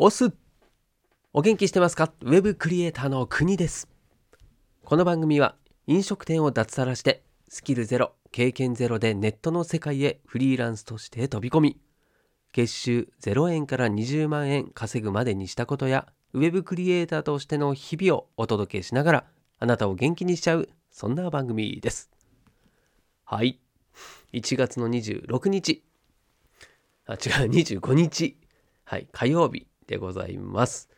オスお元気してますか？ウェブクリエイターの国です。この番組は飲食店を脱サラしてスキルゼロ経験ゼロでネットの世界へフリーランスとして飛び込み月収0円から20万円稼ぐまでにしたことやウェブクリエイターとしての日々をお届けしながらあなたを元気にしちゃうそんな番組です。はい。1月の26日。あ違う25日。はい火曜日。でございます。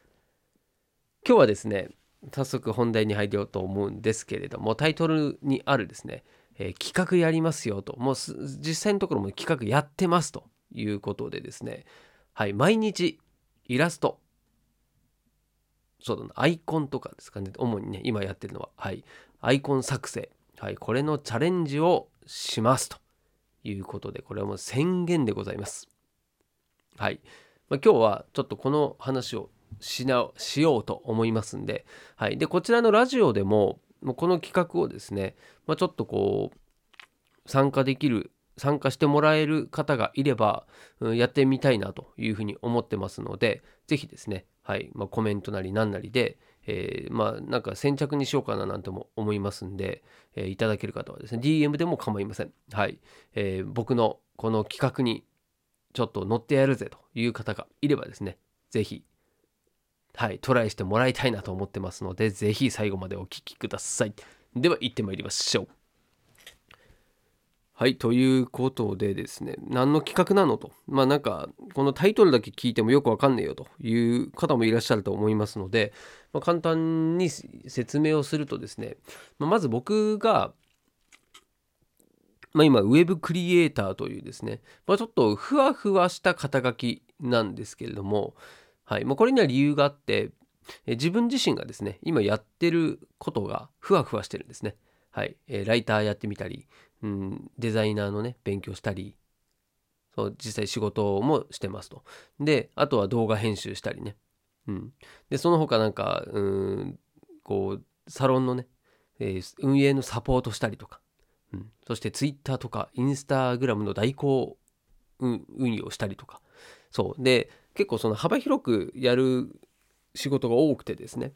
今日はですね早速本題に入ろうと思うんですけれどもタイトルにあるですね、えー、企画やりますよと。もう実際のところも企画やってますということでですね。はい毎日イラスト。そうだなアイコンとかですかね。主にね今やってるのは。はいアイコン作成。はいこれのチャレンジをしますということでこれはもう宣言でございます。はい、まあ、今日はちょっとこの話をしなしようと思いますんで,、はい、でこちらのラジオでももうこの企画をですね、まあ、ちょっとこう参加できる参加してもらえる方がいれば、うん、やってみたいなというふうに思ってますので是非ですね、はい。まあ、コメントなり何なりで、えー、まあなんか先着にしようかななんても思いますんで、えー、いただける方はですね DM でも構いません。はい、えー、僕のこの企画にちょっと乗ってやるぜという方がいればですね是非はい、トライしてもらいたいなと思ってますので、ぜひ最後までお聴きください。では、行ってまいりましょう。はい、ということでですね、何の企画なのと。まあなんか、このタイトルだけ聞いてもよくわかんねえよという方もいらっしゃると思いますので、まあ、簡単に説明をするとですね、まあ、まず僕が、まあ、今、ウェブクリエイターというですね、まあ、ちょっとふわふわした肩書きなんですけれども、はいまあ、これには理由があって自分自身がですね今やってることがふわふわしてるんですね。はい、え、ライターやってみたり、うん、デザイナーのね勉強したりそう実際仕事もしてますと。であとは動画編集したりね。うん、でその他なんかうんこうサロンのね、えー、運営のサポートしたりとか、うん、そして Twitter とか Instagram の代行運用したりとか。そう。で結構その幅広くやる仕事が多くてですね。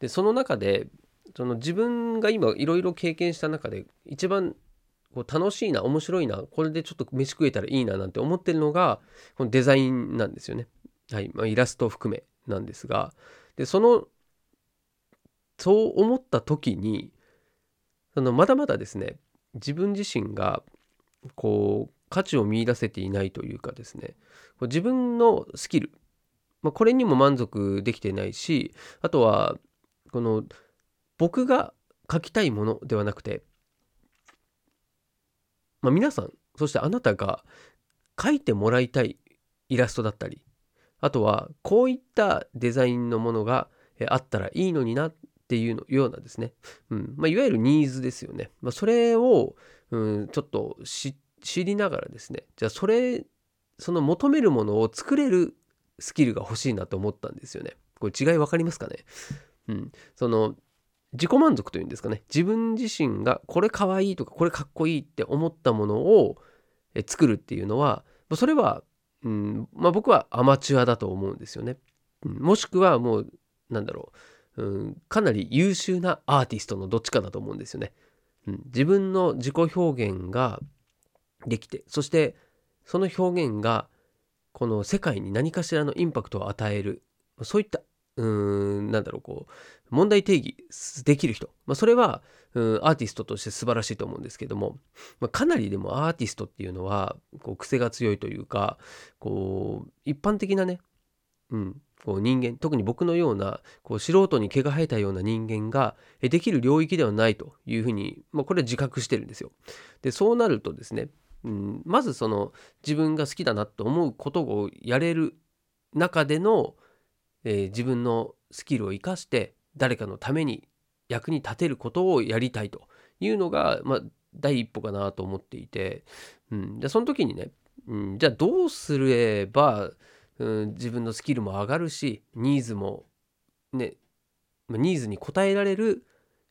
でその中でその自分が今いろいろ経験した中で一番こう楽しいな面白いなこれでちょっと飯食えたらいいななんて思ってるのがこのデザインなんですよね。はい。まあ、イラストを含めなんですが。でそのそう思った時にそのまだまだですね自分自身がこう価値を見いだせていないというかですね。自分のスキル、まあ、これにも満足できてないしあとはこの僕が書きたいものではなくて、まあ、皆さんそしてあなたが書いてもらいたいイラストだったりあとはこういったデザインのものがあったらいいのになっていうのようなですね、うん。まあ、いわゆるニーズですよね、まあ、それを、うん、ちょっと知知りながらですね。じゃあそれその求めるものを作れるスキルが欲しいなと思ったんですよね。これ違い分かりますかね？うん。その自己満足というんですかね。自分自身がこれかわいいとかこれかっこいいって思ったものを作るっていうのはそれは、うんまあ、僕はアマチュアだと思うんですよね。うん、もしくはもうなんだろう、うん、かなり優秀なアーティストのどっちかだと思うんですよね。うん、自分の自己表現ができてそしてその表現がこの世界に何かしらのインパクトを与える。そういったうーんなんだろうこう問題定義できる人、まあ、それはうんアーティストとして素晴らしいと思うんですけども、まあ、かなりでもアーティストっていうのはこう癖が強いというかこう一般的なね、うん、こう人間特に僕のようなこう素人に毛が生えたような人間ができる領域ではないというふうに、まあ、これは自覚してるんですよ。でそうなるとですねうん、まずその自分が好きだなと思うことをやれる中での、えー、自分のスキルを生かして誰かのために役に立てることをやりたいというのが、まあ、第一歩かなと思っていて、うん、でその時にね、うん、じゃあどうすれば、うん、自分のスキルも上がるしニーズもねニーズに応えられる、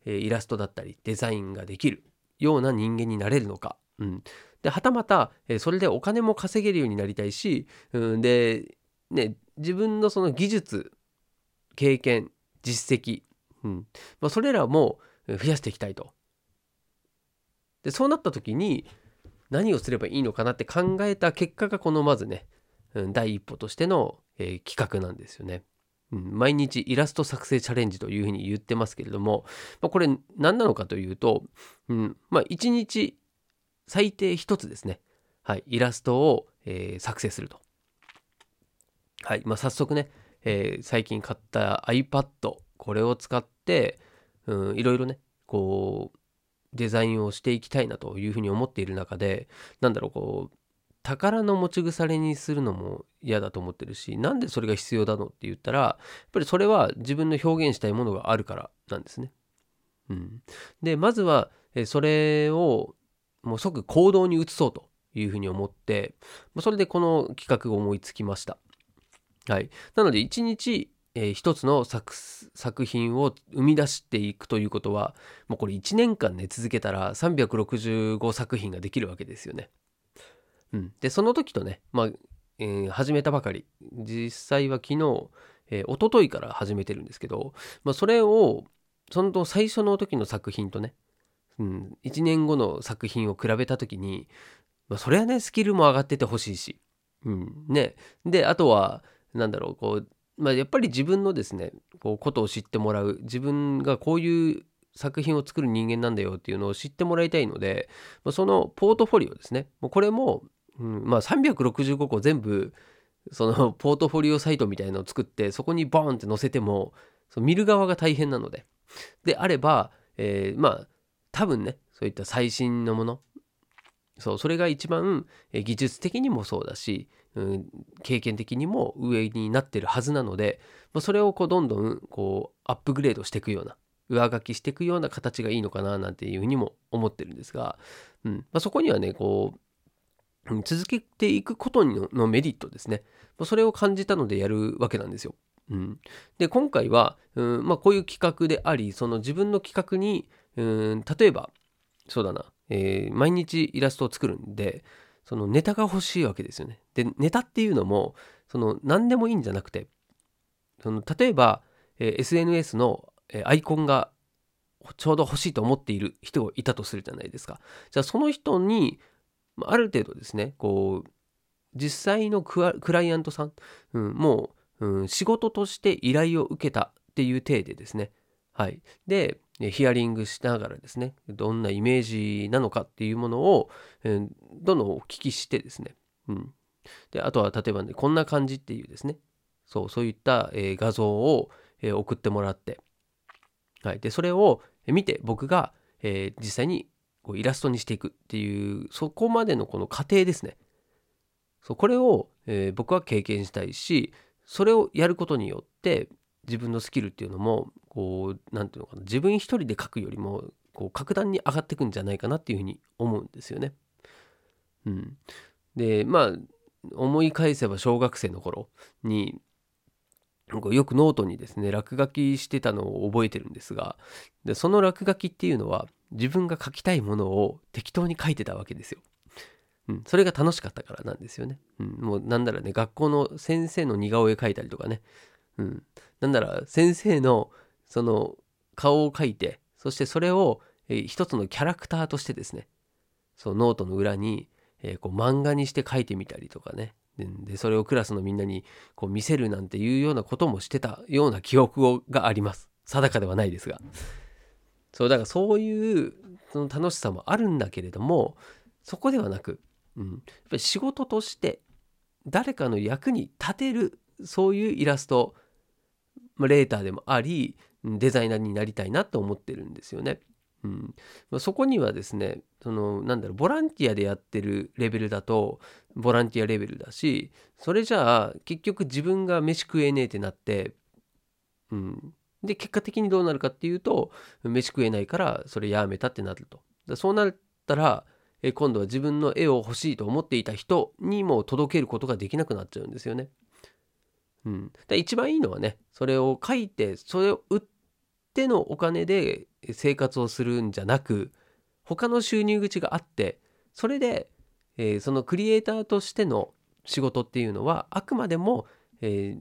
えー、イラストだったりデザインができるような人間になれるのか、うん、ではたまたえそれでお金も稼げるようになりたいし、うん、でね自分のその技術経験実績、うん。まあ、それらも増やしていきたいと。でそうなった時に何をすればいいのかなって考えた結果がこのまずね、第一歩としての、えー、企画なんですよね。毎日イラスト作成チャレンジというふうに言ってますけれども、まあ、これ何なのかというと、うんまあ、1日最低1つですね、はい、イラストを、えー、作成すると。はいまあ、早速ね、えー、最近買った iPad これを使って、うん、いろいろねこうデザインをしていきたいなというふうに思っている中でなんだろうこう宝の持ち腐れにするのも嫌だと思ってるしなんでそれが必要だのって言ったらやっぱりそれは自分の表現したいものがあるからなんですね。うん、でまずはそれをもう即行動に移そうというふうに思ってそれでこの企画を思いつきました。はい、なので1日えー、一つの作品を生み出していくということはもうこれ1年間ね続けたら365作品ができるわけですよね。うん、でその時とね、まあえー、始めたばかり。実際は昨日、えー、一昨日から始めてるんですけど、まあ、それをその最初の時の作品とね、うん、1年後の作品を比べた時に、まあ、それはねスキルも上がっててほしいし、うんね、であとはなんだろうこう、まあ、やっぱり自分のですねこうことを知ってもらう。自分がこういう作品を作る人間なんだよっていうのを知ってもらいたいので、まあ、そのポートフォリオですね。これもうん、まあ365個全部その ポートフォリオサイトみたいのを作ってそこにボーンって載せてもその見る側が大変なので。であれば、えー、まあ多分ねそういった最新のもの。そうそれが一番技術的にもそうだし、うん、経験的にも上になってるはずなので、まあ、それをこうどんどんこうアップグレードしていくような上書きしていくような形がいいのかななんていうふうにも思ってるんですが、うんまあ、そこにはねこう続けていくことのメリットですね。それを感じたのでやるわけなんですよ。うん、で今回は、うんまあ、こういう企画でありその自分の企画に、うん、例えばそうだな、えー、毎日イラストを作るんでそのネタが欲しいわけですよね。でネタっていうのもその何でもいいんじゃなくてその例えば、えー、SNS の、えアイコンがちょうど欲しいと思っている人がいたとするじゃないですか。じゃあその人にある程度ですねこう実際のクライアントさん、うん、もう、うん、仕事として依頼を受けたっていう体でですね。はい。でヒアリングしながらですねどんなイメージなのかっていうものを、うん、どんどんお聞きしてですね、うん、であとは例えばねこんな感じっていうですね。そうそういった、えー、画像を、えー、送ってもらって、はい、でそれを見て僕が、え、実際にこうイラストにしていくっていうそこまでのこの過程ですねそうこれを、えー、僕は経験したいしそれをやることによって自分のスキルっていうのもこう何て言うのかな自分一人で書くよりもこう格段に上がっていくんじゃないかなっていうふうに思うんですよね。うん、でまあ思い返せば小学生の頃によくノートにですね落書きしてたのを覚えてるんですがでその落書きっていうのは自分が書きたいものを適当に書いてたわけですよ。うん、それが楽しかったからなんですよね。うん、もうなんならね学校の先生の似顔絵描いたりとかね、うん、なんなら先生のその顔を描いてそしてそれを、えー、一つのキャラクターとしてですねそのノートの裏に、えー、こう漫画にして書いてみたりとかねでそれをクラスのみんなにこう見せるなんていうようなこともしてたような記憶をがあります定かではないですがそうだからそういうその楽しさもあるんだけれどもそこではなく、うん、やっぱり仕事として誰かの役に立てるそういうイラスト、ま、レーターでもありデザイナーになりたいなと思ってるんですよね。うん。まあ、そこにはですねそのなんだろうボランティアでやってるレベルだとボランティアレベルだしそれじゃあ結局自分が飯食えねえってなって、うん、で結果的にどうなるかっていうと飯食えないからそれやめたってなると。そうなったらえ今度は自分の絵を欲しいと思っていた人にも届けることができなくなっちゃうんですよね。うん、で一番いいのはねそれを書いてそれを売ってのお金で生活をするんじゃなく他の収入口があってそれで、えー、そのクリエイターとしての仕事っていうのはあくまでもえ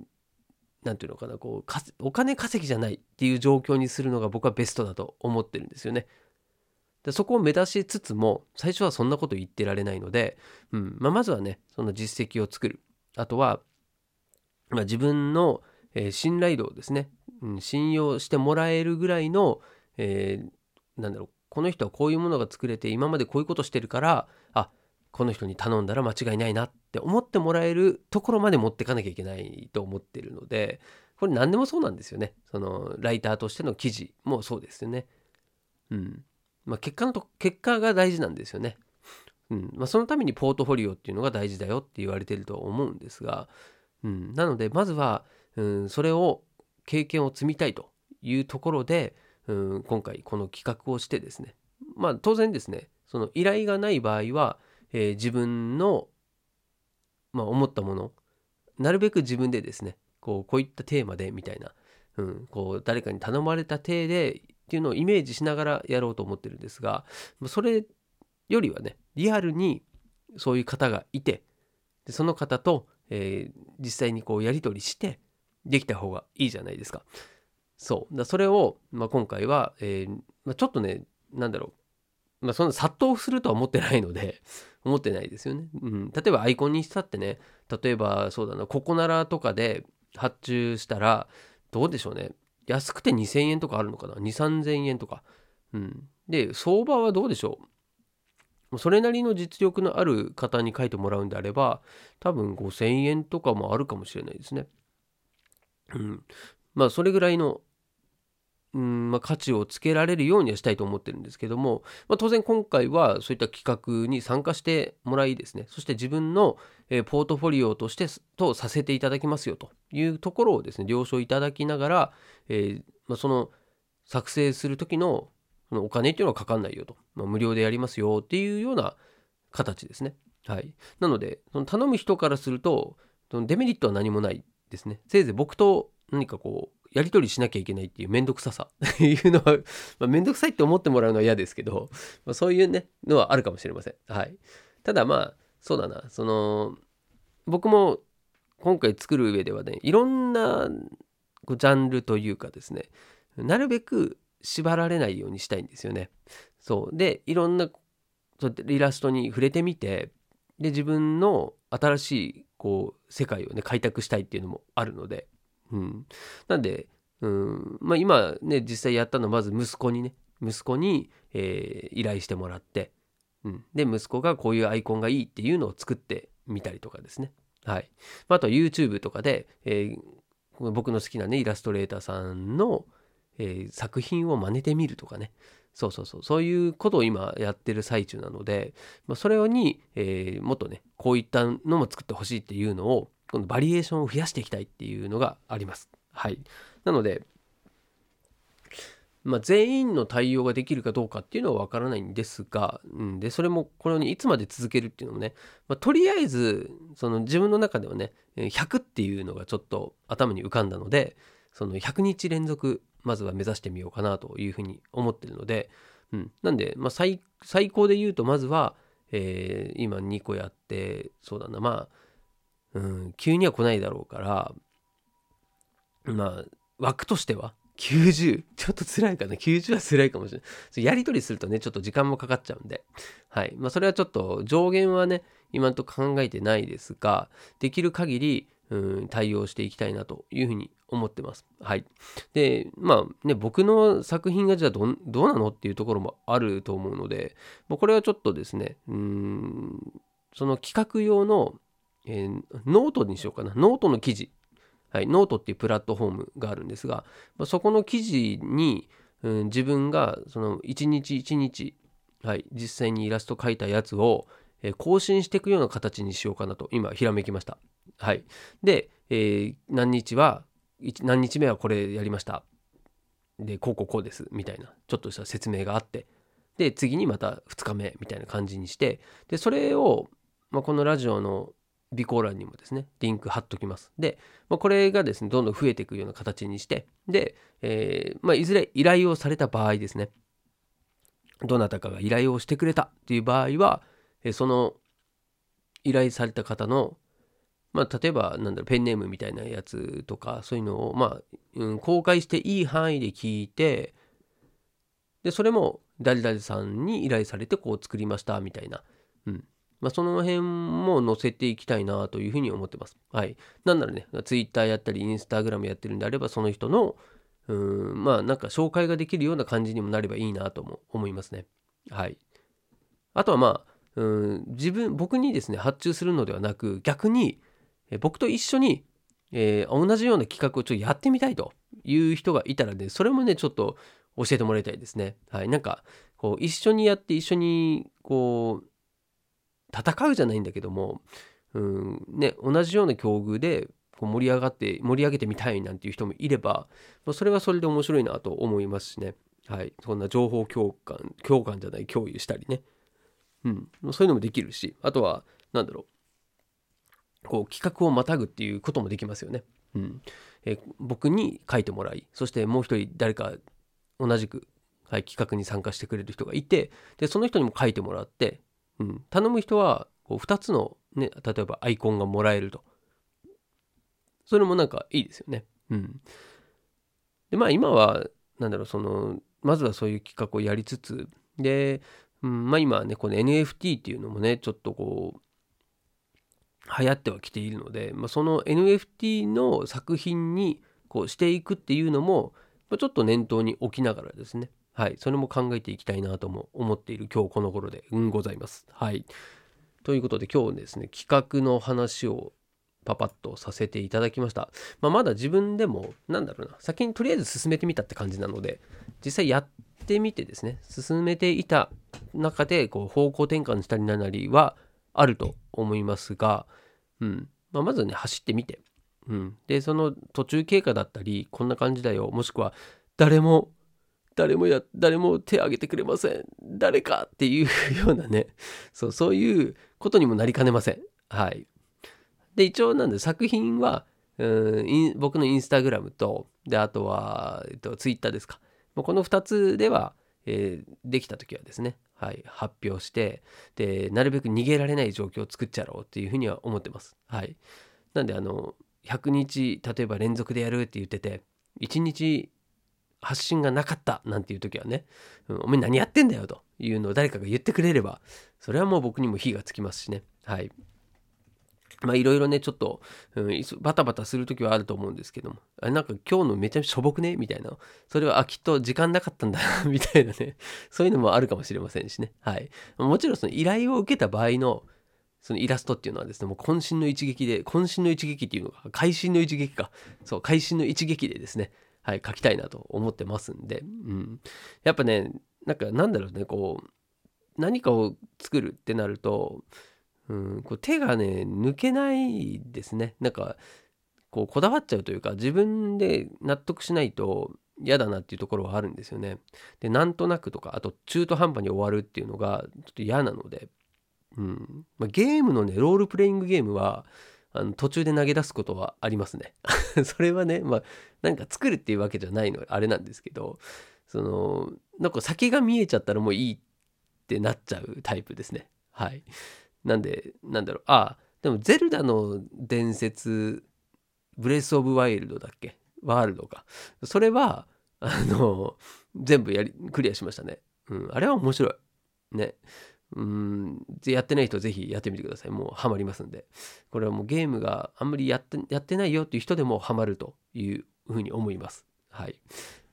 ー、ていうのかなこうお金稼ぎじゃないっていう状況にするのが僕はベストだと思ってるんですよね。でそこを目指しつつも最初はそんなこと言ってられないので、うんまあ、まずはねその実績を作るあとは、まあ、自分の、えー、信頼度をですね、うん、信用してもらえるぐらいの、えー、なんだろうこの人はこういうものが作れて今までこういうことしてるからあこの人に頼んだら間違いないなって思ってもらえるところまで持ってかなきゃいけないと思ってるのでこれ何でもそうなんですよね。そのライターとしての記事もそうですよね。うん。まあ結果のと結果が大事なんですよね。うん。まあ、そのためにポートフォリオっていうのが大事だよって言われてると思うんですが、うん、なのでまずは、うん、それを経験を積みたいというところで、うん、今回この企画をしてですねまあ当然ですねその依頼がない場合は、えー、自分の、まあ、思ったものなるべく自分でですねこうこういったテーマでみたいな、うん、こう誰かに頼まれた体でっていうのをイメージしながらやろうと思ってるんですがそれよりはねリアルにそういう方がいてでその方と、えー、実際にこうやり取りしてできた方がいいじゃないですか。そう。だそれを、まあ、今回は、えーまあ、ちょっとねなんだろう、まあ、そんな殺到するとは思ってないので 思ってないですよね。うん、例えばアイコンにしたってね例えばそうだなココナラとかで発注したらどうでしょうね。安くて2000円とかあるのかな？2 3 0 0 0円とか。うん、で相場はどうでしょう？それなりの実力のある方に書いてもらうんであれば多分5000円とかもあるかもしれないですね。うん、まあそれぐらいのうんまあ、価値をつけられるようにはしたいと思ってるんですけども、まあ、当然今回はそういった企画に参加してもらいですねそして自分の、えー、ポートフォリオとしてとさせていただきますよというところをですね了承いただきながら、えー、まあ、その作成する時のお金っていうのはかかんないよと、ま無料でやりますよっていうような形ですね。はい、なのでその頼む人からするとそのデメリットは何もないですね。せいぜい僕と何かこうやり取りしなきゃいけないっていうめんどくささって いうのは、まあ、めんどくさいって思ってもらうのは嫌ですけど、まあ、そういうねのはあるかもしれません。はい、ただまあそうだなその僕も今回作る上ではねいろんなこうジャンルというかですねなるべく縛られないようにしたいんですよね。そうでいろんなイラストに触れてみてで自分の新しいこう世界をね開拓したいっていうのもあるのでうん、なんで、うん。まあ、今ね実際やったのはまず息子にね。息子に、えー、依頼してもらって、うん、で息子がこういうアイコンがいいっていうのを作ってみたりとかですね。はい、あとは YouTube とかで、えー、僕の好きなねイラストレーターさんの、えー、作品を真似てみるとかね。そうそうそう。そういうことを今やってる最中なので、まあ、それに、えー、もっとねこういったのも作ってほしいっていうのをこのバリエーションを増やしていきたいっていうのがあります。はい。なので、まあ、全員の対応ができるかどうかっていうのは分からないんですが、うん、でそれもこれを、ね、いつまで続けるっていうのもね、まあ、とりあえずその自分の中ではね100っていうのがちょっと頭に浮かんだのでその100日連続まずは目指してみようかなというふうに思ってるので、うん、なんで、まあ最、最高で言うとまずは、えー、今2個やってそうだなまあうん、急には来ないだろうからまあ枠としては90ちょっと辛いかな90は辛いかもしれないやり取りするとねちょっと時間もかかっちゃうんではいまあそれはちょっと上限はね今んとこ考えてないですができる限りうん対応していきたいなというふうに思ってます。はい。で、まあね、僕の作品がじゃあどどうなのっていうところもあると思うので、まあ、これはちょっとですね、うん、その企画用のえー、ノートにしようかな。ノートの記事。はい、ノートっていうプラットフォームがあるんですが、まあ、そこの記事に、うん、自分がその一日一日、はい、実際にイラスト描いたやつを、えー、更新していくような形にしようかなと今ひらめきました。はい、で、えー、何日は何日目はこれやりました。でこうこうこうですみたいなちょっとした説明があってで次にまた2日目みたいな感じにしてでそれを、まあ、このラジオの備考欄にもですね、リンク貼っときます。で、まあ、これがですね、どんどん増えていくような形にして、で、えー、まあ、いずれ依頼をされた場合ですね、どなたかが依頼をしてくれたっていう場合は、えその依頼された方の、まあ、例えばなんだろペンネームみたいなやつとかそういうのを、まあうん、公開していい範囲で聞いてでそれも誰々さんに依頼されてこう作りましたみたいな、うんまあ、その辺も載せていきたいなというふうに思ってます。はい。なんならね、Twitter やったり Instagram やってるんであればその人のうんまあなんか紹介ができるような感じにもなればいいなとも思いますね。はい。あとはまあうん自分僕にですね発注するのではなく逆にえ僕と一緒に、えー、同じような企画をちょっとやってみたいという人がいたらねそれもねちょっと教えてもらいたいですね。はい、なんかこう一緒にやって一緒にこう戦うじゃないんだけども、うんね、同じような境遇でこう盛り上がって盛り上げてみたいなんていう人もいれば、まあ、それはそれで面白いなと思いますしね。はい、そんな情報共感共感じゃない共有したりね。うん、そういうのもできるしあとは何だろうこう企画をまたぐっていうこともできますよね。うんえ僕に書いてもらいそしてもう一人誰か同じく、はい、企画に参加してくれる人がいてでその人にも書いてもらって、うん、頼む人はこう2つの、ね、例えばアイコンがもらえると。それもなんかいいですよね。うん、でまあ今はなんだろうそのまずはそういう企画をやりつつで、うん、まあ今ねこの NFT っていうのもねちょっとこう流行ってはきているので、まあ、その NFT の作品にこうしていくっていうのもちょっと念頭に置きながらですね、はい、それも考えていきたいなとも思っている今日この頃で、ございます。はい。ということで今日ですね、企画の話をパパッとさせていただきました。まあ、まだ自分でも、なんだろうな、先にとりあえず進めてみたって感じなので、実際やってみてですね、進めていた中で、こう、方向転換したりななりはあると思いますが、うん。まあ、まずね、走ってみて、うん、でその途中経過だったりこんな感じだよもしくは誰も誰もや誰も手挙げてくれません。誰かっていうようなね。そうそういうことにもなりかねません。はい。で一応なんで作品はうん僕のインスタグラムとであとは、えっと、ツイッターですか。この2つでは、えー、できた時はですね、はい、発表してでなるべく逃げられない状況を作っちゃろうっていうふうには思ってます。はい。なんであの100日例えば連続でやるって言ってて1日発信がなかったなんていう時はね、うん、お前何やってんだよというのを誰かが言ってくれればそれはもう僕にも火がつきますしね。はい。まあいろいろねちょっと、うん、バタバタする時はあると思うんですけども。あれなんか今日のめちゃめちゃしょぼくね？みたいな。それはあきっと時間なかったんだみたいなね。そういうのもあるかもしれませんしね。はい。もちろんその依頼を受けた場合のそのイラストっていうのはですね、もう渾身の一撃で、渾身の一撃っていうのが、会心の一撃か。そう、会心の一撃でですね、はい、書きたいなと思ってますんで、うん。やっぱね、なんかなんだろうね、こう、何かを作るってなると、うん、こう手がね、抜けないですね。なんか、こう、こだわっちゃうというか、自分で納得しないと嫌だなっていうところはあるんですよね。で、なんとなくとか、あと中途半端に終わるっていうのが、ちょっと嫌なので、うんまあ、ゲームのねロールプレイングゲームはあの途中で投げ出すことはありますね。それはねまあなんか作るっていうわけじゃないのあれなんですけどそのなんか先が見えちゃったらもういいってなっちゃうタイプですね。はい。なんでなんだろう。あでもゼルダの伝説ブレス・オブ・ワイルドだっけ？ワールドか。それはあの全部やりクリアしましたね。うん。あれは面白い。ね。うんやってない人ぜひやってみてください。もうハマりますんで。これはもうゲームがあんまりやってやってないよっていう人でもハマるというふうに思います。はい。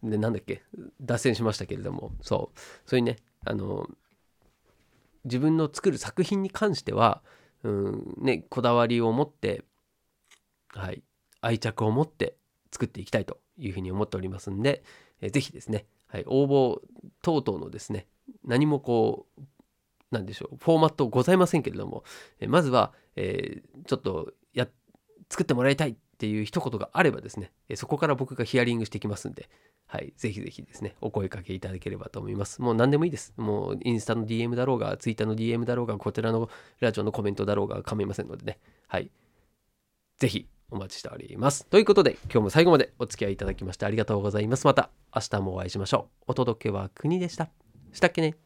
で、なんだっけ？脱線しましたけれども、そう。そういうね、あの、自分の作る作品に関しては、うんね、こだわりを持って、はい、愛着を持って作っていきたいというふうに思っておりますんで、えぜひですね、はい、応募等々のですね、何もこう何でしょうフォーマットございませんけれども、えまずは、えー、ちょっとや作ってもらいたいっていう一言があればですね、えそこから僕がヒアリングしてきますんで、はい、ぜひぜひですね、お声かけいただければと思います。もう何でもいいです。もうインスタの DM だろうが、ツイッターの DM だろうが、こちらのラジオのコメントだろうが構いませんのでね、はい、ぜひお待ちしております。ということで、今日も最後までお付き合いいただきましてありがとうございます。また明日もお会いしましょう。お届けは国でした。したっけね